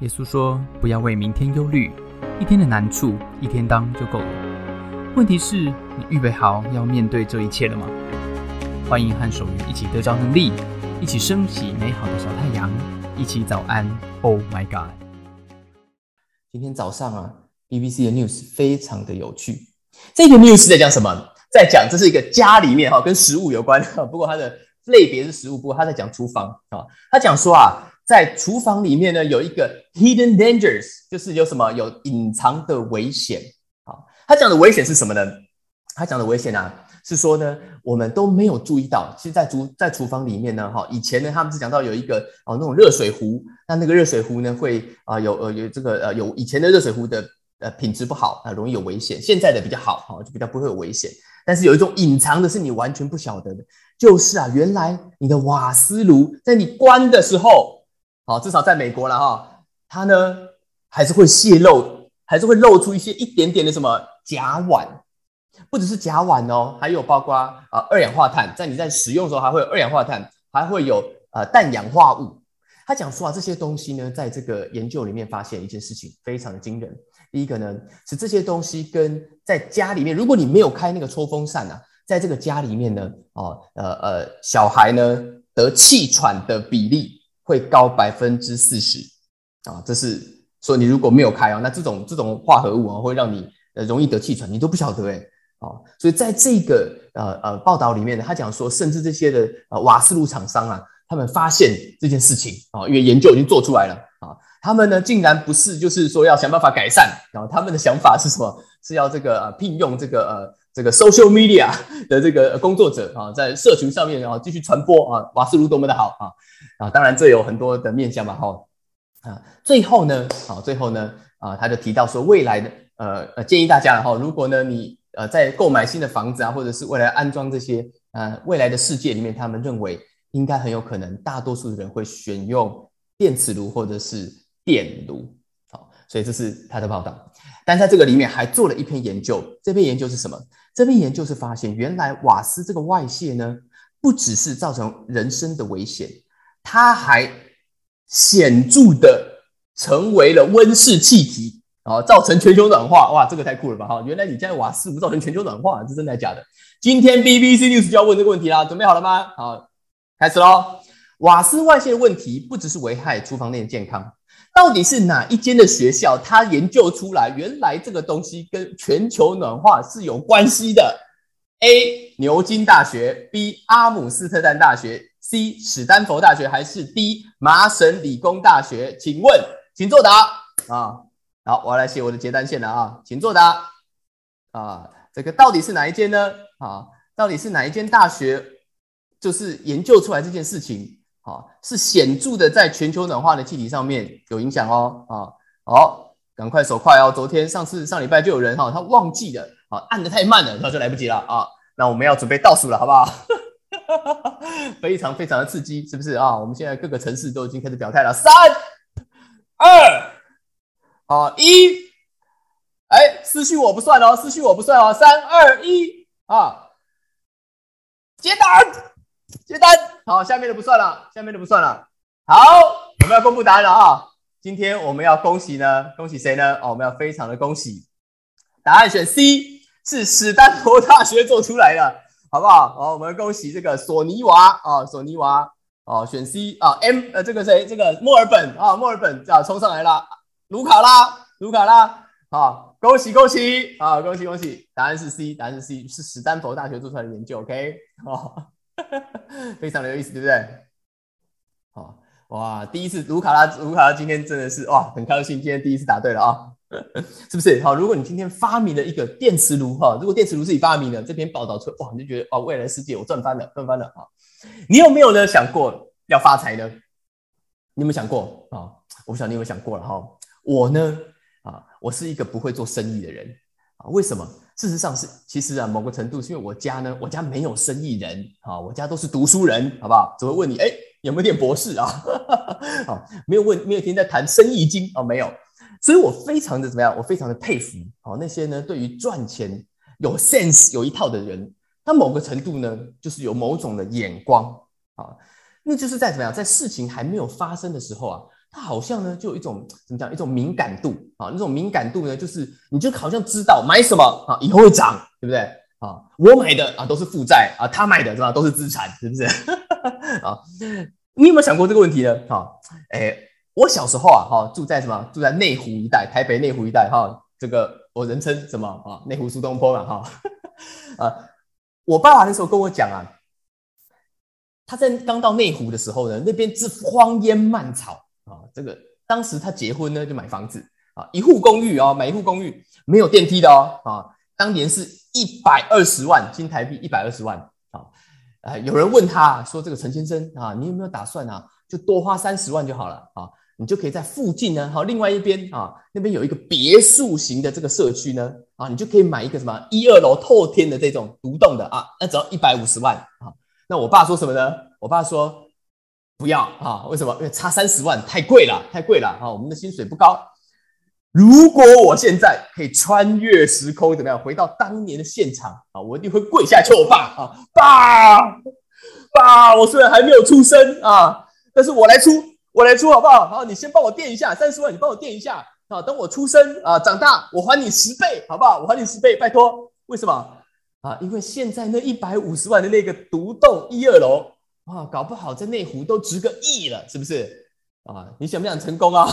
耶稣说：“不要为明天忧虑，一天的难处一天当就够了。问题是，你预备好要面对这一切了吗？”欢迎和守愚一起得着能力，一起升起美好的小太阳，一起早安。Oh my God！今天早上啊，BBC 的 news 非常的有趣。这个 news 在讲什么？在讲这是一个家里面哈，跟食物有关。不过它的类别是食物，不过他在讲厨房啊。他讲说啊。在厨房里面呢，有一个 hidden dangers，就是有什么有隐藏的危险。好，他讲的危险是什么呢？他讲的危险啊，是说呢，我们都没有注意到。其实，在厨在厨房里面呢，哈，以前呢，他们是讲到有一个哦，那种热水壶，那那个热水壶呢，会啊有呃有这个呃有以前的热水壶的呃品质不好啊，容易有危险。现在的比较好，哈，就比较不会有危险。但是有一种隐藏的是你完全不晓得的，就是啊，原来你的瓦斯炉在你关的时候。好，至少在美国了哈，它呢还是会泄露，还是会露出一些一点点的什么甲烷，不只是甲烷哦，还有包括啊二氧化碳，在你在使用的时候还会有二氧化碳，还会有呃氮氧化物。他讲说啊，这些东西呢，在这个研究里面发现一件事情非常的惊人。第一个呢是这些东西跟在家里面，如果你没有开那个抽风扇啊，在这个家里面呢，哦呃呃，小孩呢得气喘的比例。会高百分之四十啊！这是说你如果没有开啊，那这种这种化合物啊，会让你呃容易得气喘，你都不晓得哎啊！所以在这个呃呃报道里面呢，他讲说，甚至这些的呃瓦斯炉厂商啊，他们发现这件事情啊，因为研究已经做出来了啊，他们呢竟然不是就是说要想办法改善，然后他们的想法是什么？是要这个呃聘用这个呃这个 social media 的这个工作者啊，在社群上面啊继续传播啊瓦斯炉多么的好啊！啊，当然这有很多的面向嘛，哈，啊，最后呢，好，最后呢，啊，他就提到说，未来的，呃呃，建议大家哈，如果呢你呃在购买新的房子啊，或者是未来安装这些，呃，未来的世界里面，他们认为应该很有可能，大多数的人会选用电磁炉或者是电炉，好，所以这是他的报道。但在这个里面还做了一篇研究，这篇研究是什么？这篇研究是发现，原来瓦斯这个外泄呢，不只是造成人身的危险。它还显著的成为了温室气体啊，造成全球暖化。哇，这个太酷了吧！哈，原来你家瓦斯不造成全球暖化，是真的假的？今天 BBC News 就要问这个问题啦，准备好了吗？好，开始喽。瓦斯外泄的问题不只是危害厨房内的健康，到底是哪一间的学校他研究出来，原来这个东西跟全球暖化是有关系的？A. 牛津大学，B. 阿姆斯特丹大学。C 史丹佛大学还是 D 麻省理工大学？请问，请作答啊！好，我要来写我的结单线了啊，请作答啊！这个到底是哪一间呢？啊，到底是哪一间大学？就是研究出来这件事情啊，是显著的在全球暖化的气体上面有影响哦啊！好，赶快手快哦！昨天、上次、上礼拜就有人哈，他忘记了啊，按的太慢了，那就来不及了啊！那我们要准备倒数了，好不好？非常非常的刺激，是不是啊？我们现在各个城市都已经开始表态了。三、二、啊一，哎，私讯我不算哦，私讯我不算哦。三、二、一，啊，接单，接单。好，下面的不算了，下面的不算了。好，我们要公布答案了啊！今天我们要恭喜呢，恭喜谁呢？哦，我们要非常的恭喜，答案选 C，是史丹佛大学做出来的。好不好？好，我们恭喜这个索尼娃啊，索尼娃哦，选 C 啊，M 呃，这个谁？这个墨尔本啊，墨尔本啊，冲上来了，卢卡拉，卢卡拉，好，恭喜恭喜啊，恭喜恭喜！答案是 C，答案是 C，是史丹佛大学做出来的研究，OK，哦，非常的有意思，对不对？好，哇，第一次卢卡拉，卢卡拉今天真的是哇，很开心，今天第一次答对了啊。是不是好？如果你今天发明了一个电磁炉哈，如果电磁炉是你发明的，这篇报道出哇，你就觉得哦，未来世界我赚翻了，赚翻了啊！你有没有呢想过要发财呢？你有没有想过啊？我不晓得你有没有想过了哈。我呢啊，我是一个不会做生意的人啊。为什么？事实上是，其实啊，某个程度是因为我家呢，我家没有生意人啊，我家都是读书人，好不好？只会问你，哎，有没有念博士啊？好，没有问，没有天在谈生意经哦，没有。所以我非常的怎么样？我非常的佩服哦，那些呢对于赚钱有 sense 有一套的人，他某个程度呢就是有某种的眼光啊，那就是在怎么样，在事情还没有发生的时候啊，他好像呢就有一种怎么讲，一种敏感度啊，那种敏感度呢，就是你就好像知道买什么啊，以后会涨，对不对啊？我买的啊都是负债啊，他买的是吧都是资产，是不是 啊？你有没有想过这个问题呢？哈，哎，我小时候啊，哈，住在什么？住在内湖一带，台北内湖一带，哈，这个我人称什么啊？内湖苏东坡嘛，哈，啊，我爸爸那时候跟我讲啊。他在刚到内湖的时候呢，那边是荒烟蔓草。这个当时他结婚呢，就买房子啊，一户公寓啊，买一户公寓没有电梯的哦啊。当年是一百二十万新台币，一百二十万啊。呃，有人问他说：“这个陈先生啊，你有没有打算啊，就多花三十万就好了啊？你就可以在附近呢，好，另外一边啊，那边有一个别墅型的这个社区呢啊，你就可以买一个什么一二楼透天的这种独栋的啊，那只要一百五十万啊。”那我爸说什么呢？我爸说不要啊，为什么？因为差三十万太贵了，太贵了啊！我们的薪水不高。如果我现在可以穿越时空，怎么样？回到当年的现场啊，我一定会跪下求我爸啊，爸爸！我虽然还没有出生啊，但是我来出，我来出好不好？好，你先帮我垫一下三十万，你帮我垫一下啊。等我出生啊，长大我还你十倍，好不好？我还你十倍，拜托。为什么？啊，因为现在那一百五十万的那个独栋一二楼啊，搞不好在内湖都值个亿了，是不是？啊，你想不想成功啊？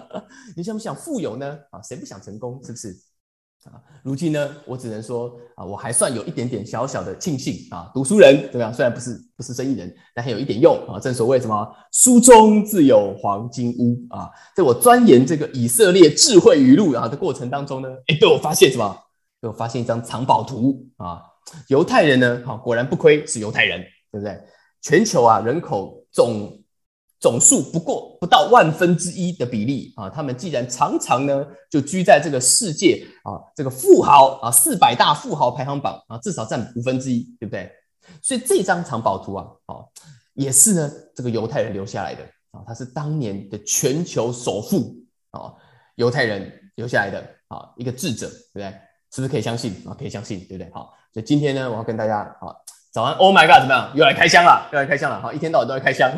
你想不想富有呢？啊，谁不想成功？是不是？啊，如今呢，我只能说啊，我还算有一点点小小的庆幸啊，读书人怎么样？虽然不是不是生意人，但还有一点用啊。正所谓什么书中自有黄金屋啊，在我钻研这个以色列智慧语录啊的过程当中呢，哎，被我发现什么？被我发现一张藏宝图啊，犹太人呢，好，果然不亏是犹太人，对不对？全球啊，人口总总数不过不到万分之一的比例啊，他们既然常常呢就居在这个世界啊这个富豪啊四百大富豪排行榜啊，至少占五分之一，对不对？所以这张藏宝图啊，啊，也是呢这个犹太人留下来的啊，他是当年的全球首富啊，犹太人留下来的啊一个智者，对不对？是不是可以相信啊？可以相信，对不对？好，所以今天呢，我要跟大家好早安，Oh my God，怎么样？又来开箱了，又来开箱了。好，一天到晚都在开箱，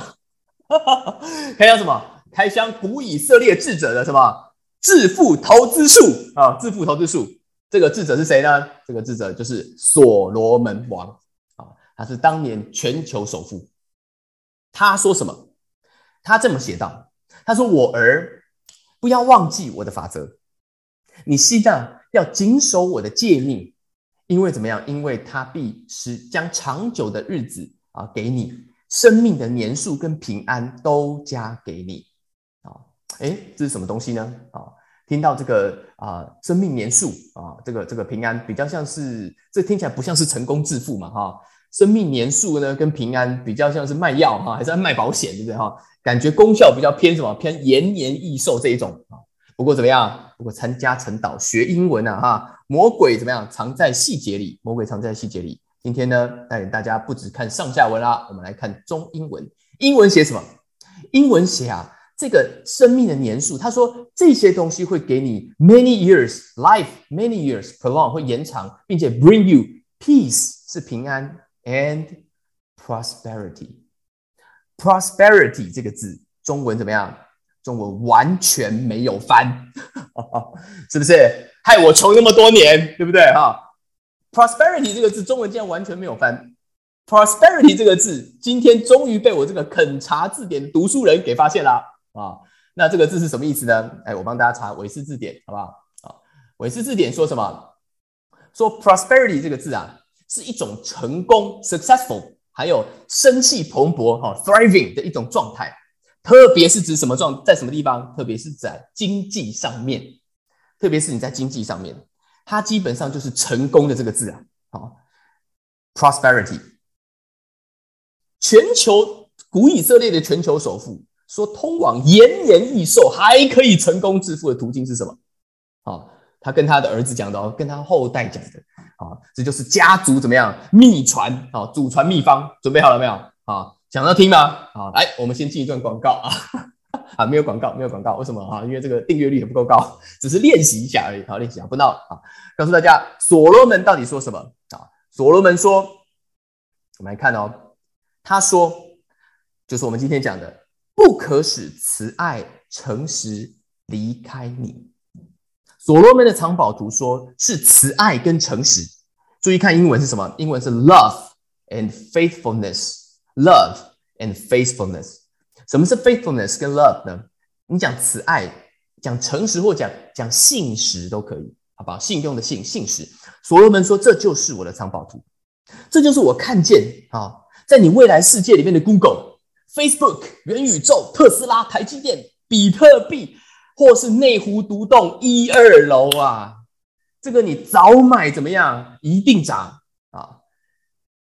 开箱什么？开箱古以色列智者的什么致富投资术啊？致富投资术，这个智者是谁呢？这个智者就是所罗门王啊，他是当年全球首富。他说什么？他这么写道：他说，我儿，不要忘记我的法则，你西藏。要谨守我的诫命，因为怎么样？因为他必是将长久的日子啊给你，生命的年数跟平安都加给你啊！哎，这是什么东西呢？啊，听到这个啊，生命年数啊，这个这个平安比较像是，这听起来不像是成功致富嘛？哈，生命年数呢跟平安比较像是卖药哈，还是卖保险，对不对？哈，感觉功效比较偏什么？偏延年益寿这一种啊。不过怎么样？不过参加晨导学英文啊，哈，魔鬼怎么样？藏在细节里，魔鬼藏在细节里。今天呢，带领大家不只看上下文啦，我们来看中英文。英文写什么？英文写啊，这个生命的年数，他说这些东西会给你 many years life many years prolong 会延长，并且 bring you peace 是平安 and prosperity prosperity 这个字中文怎么样？中文完全没有翻，是不是？害我穷那么多年，对不对？哈，prosperity 这个字中文竟然完全没有翻。prosperity 这个字今天终于被我这个肯查字典的读书人给发现了啊！那这个字是什么意思呢？哎，我帮大家查韦斯字典，好不好？啊，韦斯字典说什么？说 prosperity 这个字啊，是一种成功 successful，还有生气蓬勃哈 thriving 的一种状态。特别是指什么状，在什么地方？特别是在经济上面，特别是你在经济上面，它基本上就是成功的这个字啊。好，prosperity，全球古以色列的全球首富说，通往延年益寿还可以成功致富的途径是什么？好，他跟他的儿子讲的哦，跟他后代讲的啊，这就是家族怎么样秘传啊，祖传秘方，准备好了没有？啊。想要听吗？好，来，我们先进一段广告啊！啊，没有广告，没有广告，为什么啊？因为这个订阅率也不够高，只是练习一下而已。好，练习一下，不闹啊！告诉大家，所罗门到底说什么啊？所罗门说，我们来看哦，他说，就是我们今天讲的，不可使慈爱、诚实离开你。所罗门的藏宝图说是慈爱跟诚实。注意看英文是什么？英文是 love and faithfulness。love and faithfulness。什么是 faithfulness 跟 love 呢？你讲慈爱、讲诚实或讲讲信实都可以，好不好？信用的信，信实。所罗门说：“这就是我的藏宝图，这就是我看见啊，在你未来世界里面的 Google、Facebook、元宇宙、特斯拉、台积电、比特币，或是内湖独栋一二楼啊，这个你早买怎么样？一定涨啊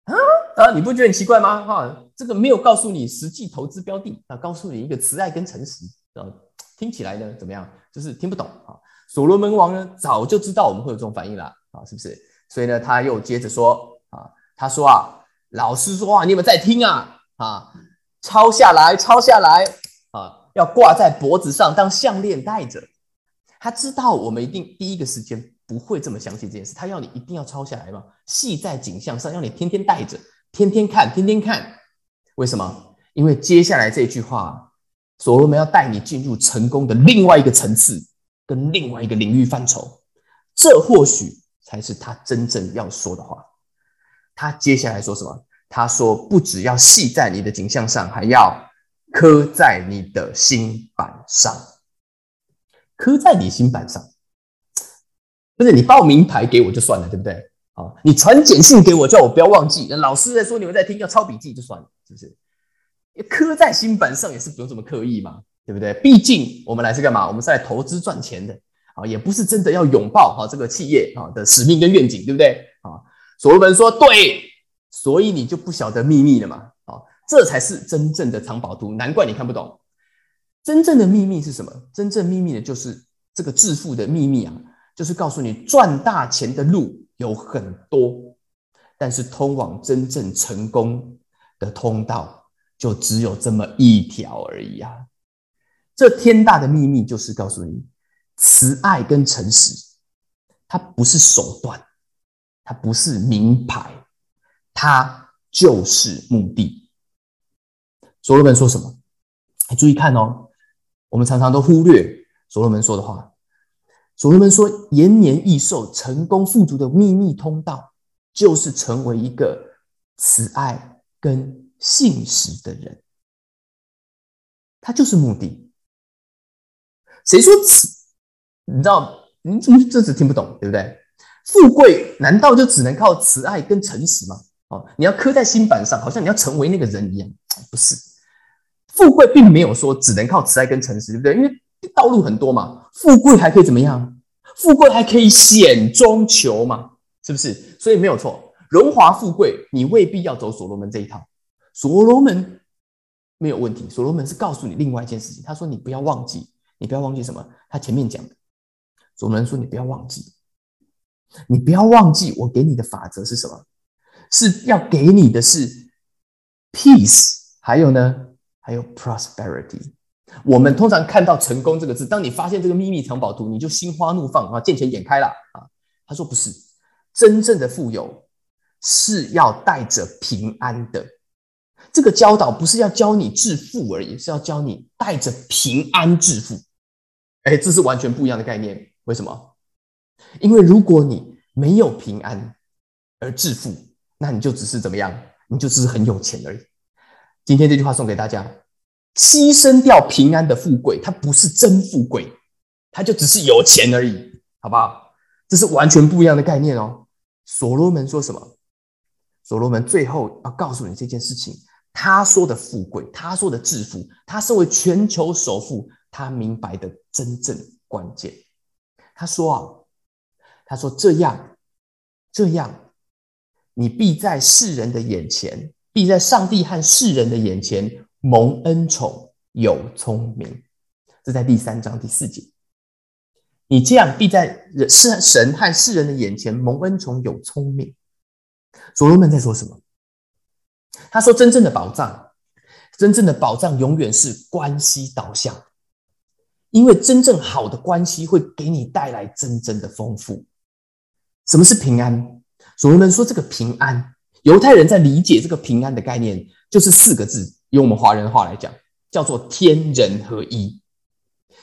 啊啊！你不觉得很奇怪吗？哈。”这个没有告诉你实际投资标的啊，告诉你一个慈爱跟诚实啊，听起来呢怎么样？就是听不懂啊。所罗门王呢早就知道我们会有这种反应了啊，是不是？所以呢他又接着说啊，他说啊，老师说话你有没有在听啊？啊，抄下来，抄下来啊，要挂在脖子上当项链戴着。他知道我们一定第一个时间不会这么相信这件事，他要你一定要抄下来嘛，系在颈项上，要你天天戴着，天天看，天天看。为什么？因为接下来这句话，所罗门要带你进入成功的另外一个层次，跟另外一个领域范畴。这或许才是他真正要说的话。他接下来说什么？他说：“不只要系在你的颈项上，还要刻在你的心板上。刻在你心板上，不是你报名牌给我就算了，对不对？啊，你传简讯给我，叫我不要忘记。老师在说，你们在听，要抄笔记就算了。”是不是？刻在心板上也是不用这么刻意嘛，对不对？毕竟我们来是干嘛？我们是来投资赚钱的啊，也不是真的要拥抱哈这个企业啊的使命跟愿景，对不对？啊，所罗门说对，所以你就不晓得秘密了嘛？啊，这才是真正的藏宝图，难怪你看不懂。真正的秘密是什么？真正秘密的就是这个致富的秘密啊，就是告诉你赚大钱的路有很多，但是通往真正成功。的通道就只有这么一条而已啊！这天大的秘密就是告诉你，慈爱跟诚实，它不是手段，它不是名牌，它就是目的。所罗门说什么？注意看哦，我们常常都忽略所罗门说的话。所罗门说，延年益寿、成功富足的秘密通道，就是成为一个慈爱。跟信实的人，他就是目的。谁说慈？你知道？你怎么这次听不懂？对不对？富贵难道就只能靠慈爱跟诚实吗？哦，你要刻在心板上，好像你要成为那个人一样。不是，富贵并没有说只能靠慈爱跟诚实，对不对？因为道路很多嘛。富贵还可以怎么样？富贵还可以险中求嘛？是不是？所以没有错。荣华富贵，你未必要走所罗门这一套。所罗门没有问题。所罗门是告诉你另外一件事情。他说：“你不要忘记，你不要忘记什么？他前面讲的，所罗门说：你不要忘记，你不要忘记，我给你的法则是什么？是要给你的是 peace，还有呢，还有 prosperity。我们通常看到成功这个字，当你发现这个秘密藏宝图，你就心花怒放啊，见钱眼开了啊。他说不是，真正的富有。”是要带着平安的，这个教导不是要教你致富而已，是要教你带着平安致富。哎，这是完全不一样的概念。为什么？因为如果你没有平安而致富，那你就只是怎么样？你就只是很有钱而已。今天这句话送给大家：牺牲掉平安的富贵，它不是真富贵，它就只是有钱而已，好不好？这是完全不一样的概念哦。所罗门说什么？所罗门最后要告诉你这件事情，他说的富贵，他说的致富，他身为全球首富，他明白的真正关键。他说啊，他说这样，这样，你必在世人的眼前，必在上帝和世人的眼前蒙恩宠，有聪明。这在第三章第四节。你这样必在人是神和世人的眼前蒙恩宠，有聪明。所罗门在说什么？他说：“真正的宝藏，真正的宝藏永远是关系导向，因为真正好的关系会给你带来真正的丰富。什么是平安？所罗门说，这个平安，犹太人在理解这个平安的概念，就是四个字，用我们华人话来讲，叫做天人合一，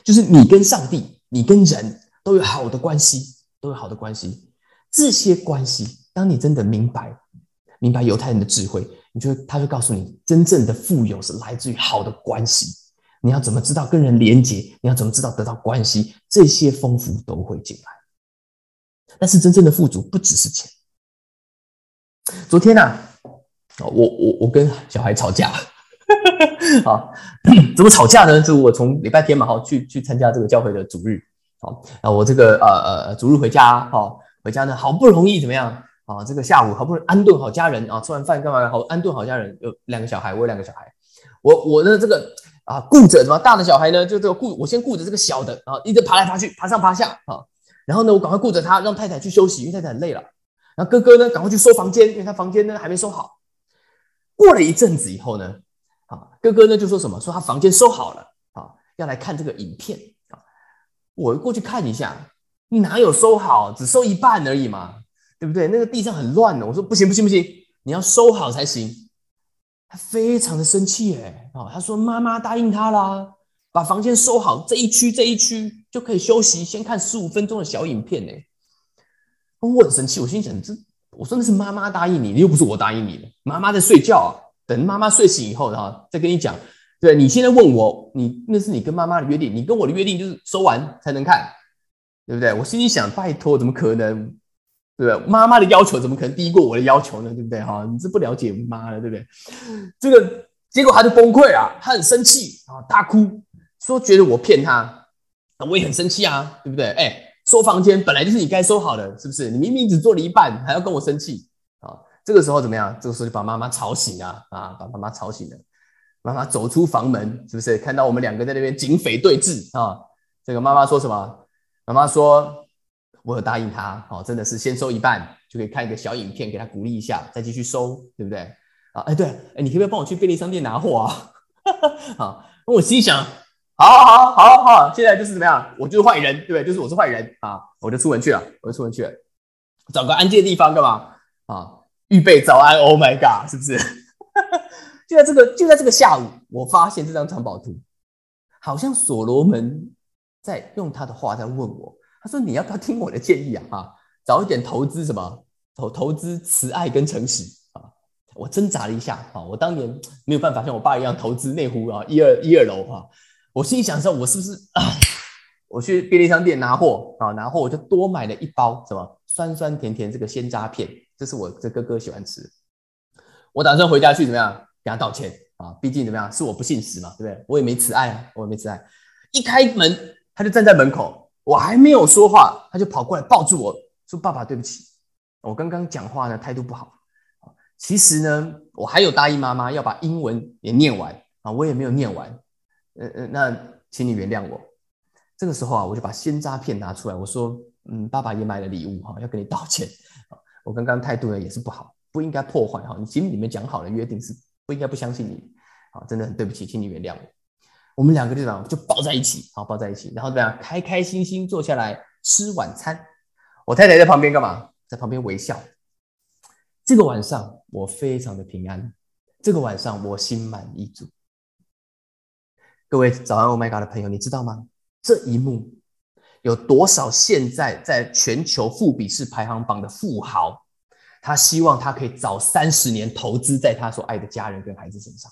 就是你跟上帝，你跟人都有好的关系，都有好的关系。这些关系，当你真的明白，明白犹太人的智慧，你就他就告诉你，真正的富有是来自于好的关系。你要怎么知道跟人连接？你要怎么知道得到关系？这些丰富都会进来。但是真正的富足不只是钱。昨天呢，我我我跟小孩吵架。好，怎么吵架呢？就我从礼拜天嘛，哈，去去参加这个教会的主日，好，啊，我这个呃呃主日回家，哈，回家呢，好不容易怎么样啊？这个下午好不容易安顿好家人啊，吃完饭干嘛？好安顿好家人，有两个小孩，我有两个小孩，我我的这个啊顾着什么大的小孩呢？就这个顾我先顾着这个小的啊，一直爬来爬去，爬上爬下啊，然后呢，我赶快顾着他，让太太去休息，因为太太很累了。然后哥哥呢，赶快去收房间，因为他房间呢还没收好。过了一阵子以后呢。啊，哥哥呢就说什么？说他房间收好了啊，要来看这个影片啊。我过去看一下，哪有收好？只收一半而已嘛，对不对？那个地上很乱的。我说不行不行不行，你要收好才行。他非常的生气哎啊，他说妈妈答应他啦，把房间收好，这一区这一区就可以休息，先看十五分钟的小影片哎。我很生气，我心想这，我说那是妈妈答应你，又不是我答应你的。妈妈在睡觉。等妈妈睡醒以后，然后，再跟你讲。对你现在问我，你那是你跟妈妈的约定，你跟我的约定就是收完才能看，对不对？我心里想，拜托，怎么可能？对不对？妈妈的要求怎么可能低过我的要求呢？对不对？哈，你是不了解妈的，对不对？这个结果他就崩溃啊，他很生气啊，大哭，说觉得我骗他，我也很生气啊，对不对？哎，收房间本来就是你该收好的，是不是？你明明只做了一半，还要跟我生气啊？这个时候怎么样？这个时候就把妈妈吵醒了啊！把妈妈吵醒了。妈妈走出房门，是不是看到我们两个在那边警匪对峙啊？这个妈妈说什么？妈妈说：“我有答应他，哦，真的是先收一半，就可以看一个小影片，给他鼓励一下，再继续收，对不对？”啊，哎，对，哎，你可不可以帮我去便利商店拿货啊？好，那我心想：好好好好，现在就是怎么样？我就是坏人，对不对？就是我是坏人啊！我就出门去了，我就出门去了，找个安静的地方干嘛？啊！预备早安，Oh my God，是不是？就在这个就在这个下午，我发现这张藏宝图，好像所罗门在用他的话在问我。他说：“你要不要听我的建议啊？哈，早一点投资什么？投投资慈爱跟诚实啊！”我挣扎了一下啊，我当年没有办法像我爸一样投资内湖啊，一二一二楼啊。我心里想说，我是不是？我去便利商店拿货啊，拿货我就多买了一包什么酸酸甜甜这个鲜渣片。这是我这哥哥喜欢吃，我打算回家去怎么样给他道歉啊？毕竟怎么样是我不信实嘛，对不对？我也没慈爱啊，我也没慈爱。一开门他就站在门口，我还没有说话，他就跑过来抱住我说：“爸爸，对不起，我刚刚讲话呢态度不好。其实呢，我还有答应妈妈要把英文也念完啊，我也没有念完。呃呃，那请你原谅我。这个时候啊，我就把鲜渣片拿出来，我说：嗯，爸爸也买了礼物哈，要跟你道歉。”我刚刚态度呢也是不好，不应该破坏哈。你心里面讲好了约定是不应该不相信你，啊，真的很对不起，请你原谅我。我们两个队长就抱在一起，好抱在一起，然后怎么样，开开心心坐下来吃晚餐。我太太在旁边干嘛？在旁边微笑。这个晚上我非常的平安，这个晚上我心满意足。各位早安，Oh my God 的朋友，你知道吗？这一幕。有多少现在在全球富比士排行榜的富豪，他希望他可以早三十年投资在他所爱的家人跟孩子身上？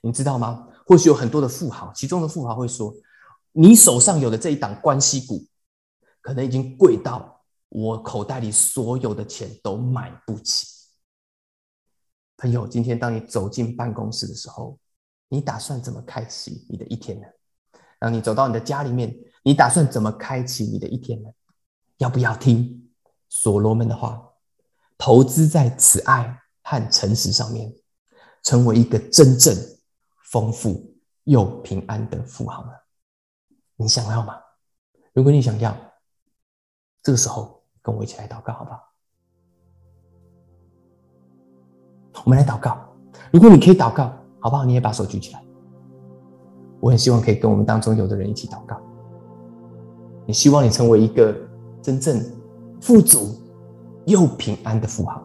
你知道吗？或许有很多的富豪，其中的富豪会说：“你手上有的这一档关系股，可能已经贵到我口袋里所有的钱都买不起。”朋友，今天当你走进办公室的时候，你打算怎么开启你的一天呢？当你走到你的家里面。你打算怎么开启你的一天呢？要不要听所罗门的话，投资在慈爱和诚实上面，成为一个真正丰富又平安的富豪呢？你想要吗？如果你想要，这个时候跟我一起来祷告，好不好？我们来祷告。如果你可以祷告，好不好？你也把手举起来。我很希望可以跟我们当中有的人一起祷告。你希望你成为一个真正富足又平安的富豪。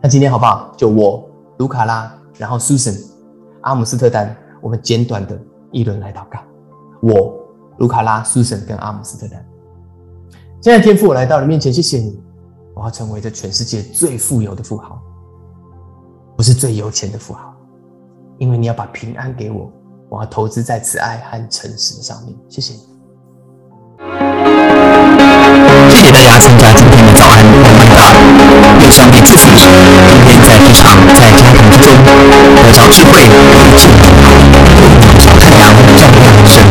那今天好不好？就我卢卡拉，然后 Susan，阿姆斯特丹，我们简短的一轮来祷告。我卢卡拉、苏珊跟阿姆斯特丹，现在天父，我来到你面前，谢谢你，我要成为这全世界最富有的富豪，不是最有钱的富豪，因为你要把平安给我，我要投资在慈爱和诚实的上面。谢谢你，谢谢大家参加今天的早安慢慢达，愿上帝祝福你，今天在职场在家庭之中得着智慧。金光，小太阳，照耀人生。